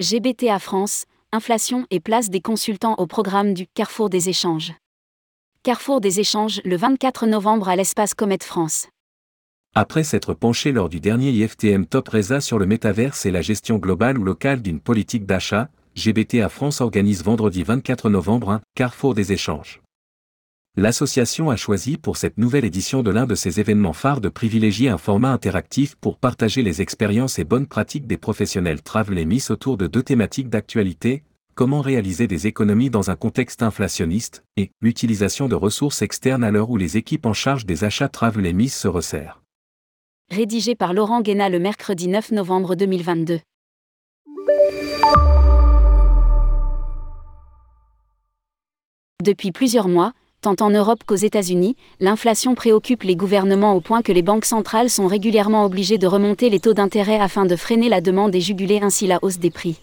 GBTA France, inflation et place des consultants au programme du Carrefour des échanges. Carrefour des échanges le 24 novembre à l'espace Comet France. Après s'être penché lors du dernier IFTM Top Reza sur le métaverse et la gestion globale ou locale d'une politique d'achat, GBTA France organise vendredi 24 novembre un Carrefour des échanges l'association a choisi pour cette nouvelle édition de l'un de ses événements phares de privilégier un format interactif pour partager les expériences et bonnes pratiques des professionnels Travel et autour de deux thématiques d'actualité, comment réaliser des économies dans un contexte inflationniste, et l'utilisation de ressources externes à l'heure où les équipes en charge des achats Travel et se resserrent. Rédigé par Laurent Guéna le mercredi 9 novembre 2022. Depuis plusieurs mois, tant en Europe qu'aux États-Unis, l'inflation préoccupe les gouvernements au point que les banques centrales sont régulièrement obligées de remonter les taux d'intérêt afin de freiner la demande et juguler ainsi la hausse des prix.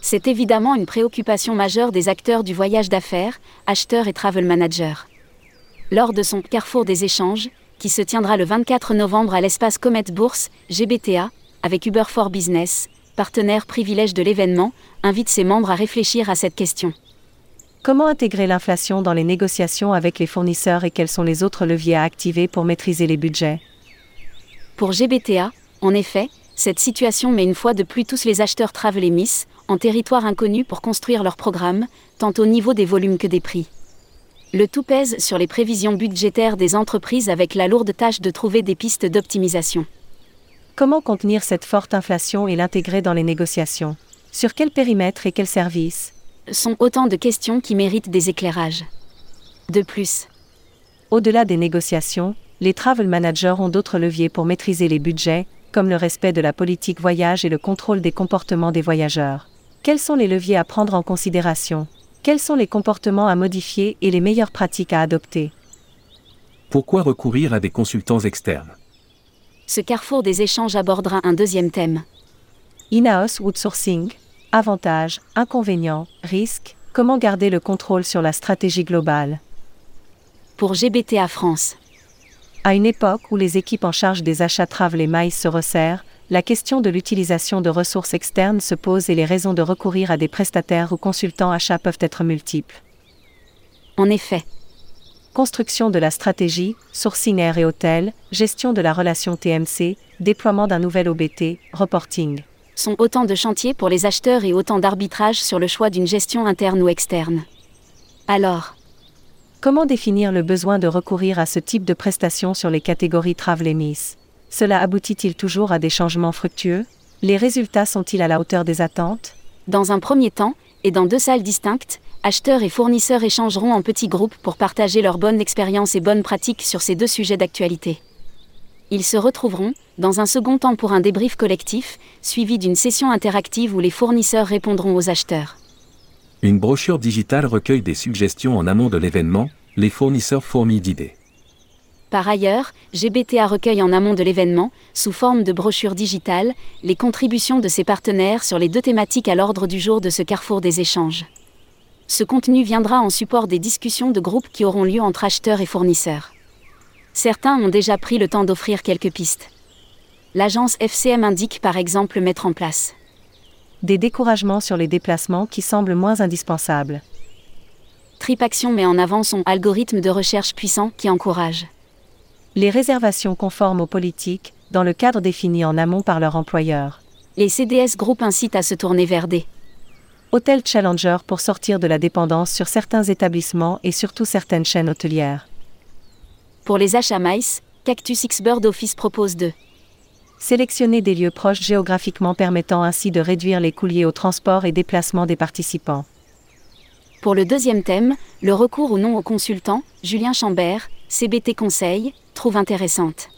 C'est évidemment une préoccupation majeure des acteurs du voyage d'affaires, acheteurs et travel managers. Lors de son Carrefour des échanges, qui se tiendra le 24 novembre à l'espace Comet Bourse, GBTA, avec Uber for Business, partenaire privilège de l'événement, invite ses membres à réfléchir à cette question. Comment intégrer l'inflation dans les négociations avec les fournisseurs et quels sont les autres leviers à activer pour maîtriser les budgets? Pour GBTA, en effet, cette situation met une fois de plus tous les acheteurs Travel Miss en territoire inconnu pour construire leur programme, tant au niveau des volumes que des prix. Le tout pèse sur les prévisions budgétaires des entreprises avec la lourde tâche de trouver des pistes d'optimisation. Comment contenir cette forte inflation et l'intégrer dans les négociations? Sur quel périmètre et quels services sont autant de questions qui méritent des éclairages. De plus, au-delà des négociations, les travel managers ont d'autres leviers pour maîtriser les budgets, comme le respect de la politique voyage et le contrôle des comportements des voyageurs. Quels sont les leviers à prendre en considération? Quels sont les comportements à modifier et les meilleures pratiques à adopter? Pourquoi recourir à des consultants externes? Ce carrefour des échanges abordera un deuxième thème. In-house outsourcing, Avantages, inconvénients, risques, comment garder le contrôle sur la stratégie globale. Pour GBTA France. À une époque où les équipes en charge des achats travel et maïs se resserrent, la question de l'utilisation de ressources externes se pose et les raisons de recourir à des prestataires ou consultants achats peuvent être multiples. En effet. Construction de la stratégie, sourcing air et hôtel, gestion de la relation TMC, déploiement d'un nouvel OBT, reporting sont autant de chantiers pour les acheteurs et autant d'arbitrage sur le choix d'une gestion interne ou externe. Alors, comment définir le besoin de recourir à ce type de prestations sur les catégories Travel et Miss? Cela aboutit-il toujours à des changements fructueux? Les résultats sont-ils à la hauteur des attentes? Dans un premier temps, et dans deux salles distinctes, acheteurs et fournisseurs échangeront en petits groupes pour partager leurs bonnes expériences et bonnes pratiques sur ces deux sujets d'actualité. Ils se retrouveront, dans un second temps pour un débrief collectif, suivi d'une session interactive où les fournisseurs répondront aux acheteurs. Une brochure digitale recueille des suggestions en amont de l'événement, les fournisseurs fourmillent d'idées. Par ailleurs, GBTA recueille en amont de l'événement, sous forme de brochure digitale, les contributions de ses partenaires sur les deux thématiques à l'ordre du jour de ce carrefour des échanges. Ce contenu viendra en support des discussions de groupe qui auront lieu entre acheteurs et fournisseurs. Certains ont déjà pris le temps d'offrir quelques pistes. L'agence FCM indique par exemple mettre en place des découragements sur les déplacements qui semblent moins indispensables. TripAction met en avant son algorithme de recherche puissant qui encourage les réservations conformes aux politiques, dans le cadre défini en amont par leur employeur. Les CDS Group incitent à se tourner vers des hôtels Challenger pour sortir de la dépendance sur certains établissements et surtout certaines chaînes hôtelières. Pour les achats maïs, Cactus X Bird Office propose de sélectionner des lieux proches géographiquement permettant ainsi de réduire les coûts au transport et déplacement des participants. Pour le deuxième thème, le recours ou non au consultant, Julien Chambert, CBT Conseil, trouve intéressante.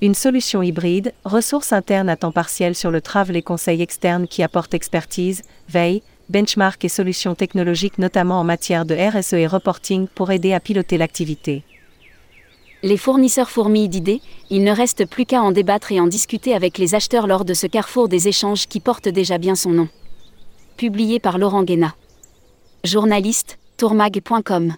Une solution hybride, ressources internes à temps partiel sur le travel et conseils externes qui apportent expertise, veille, benchmark et solutions technologiques notamment en matière de RSE et reporting pour aider à piloter l'activité. Les fournisseurs fourmillent d'idées, il ne reste plus qu'à en débattre et en discuter avec les acheteurs lors de ce carrefour des échanges qui porte déjà bien son nom. Publié par Laurent Guéna. Journaliste, tourmag.com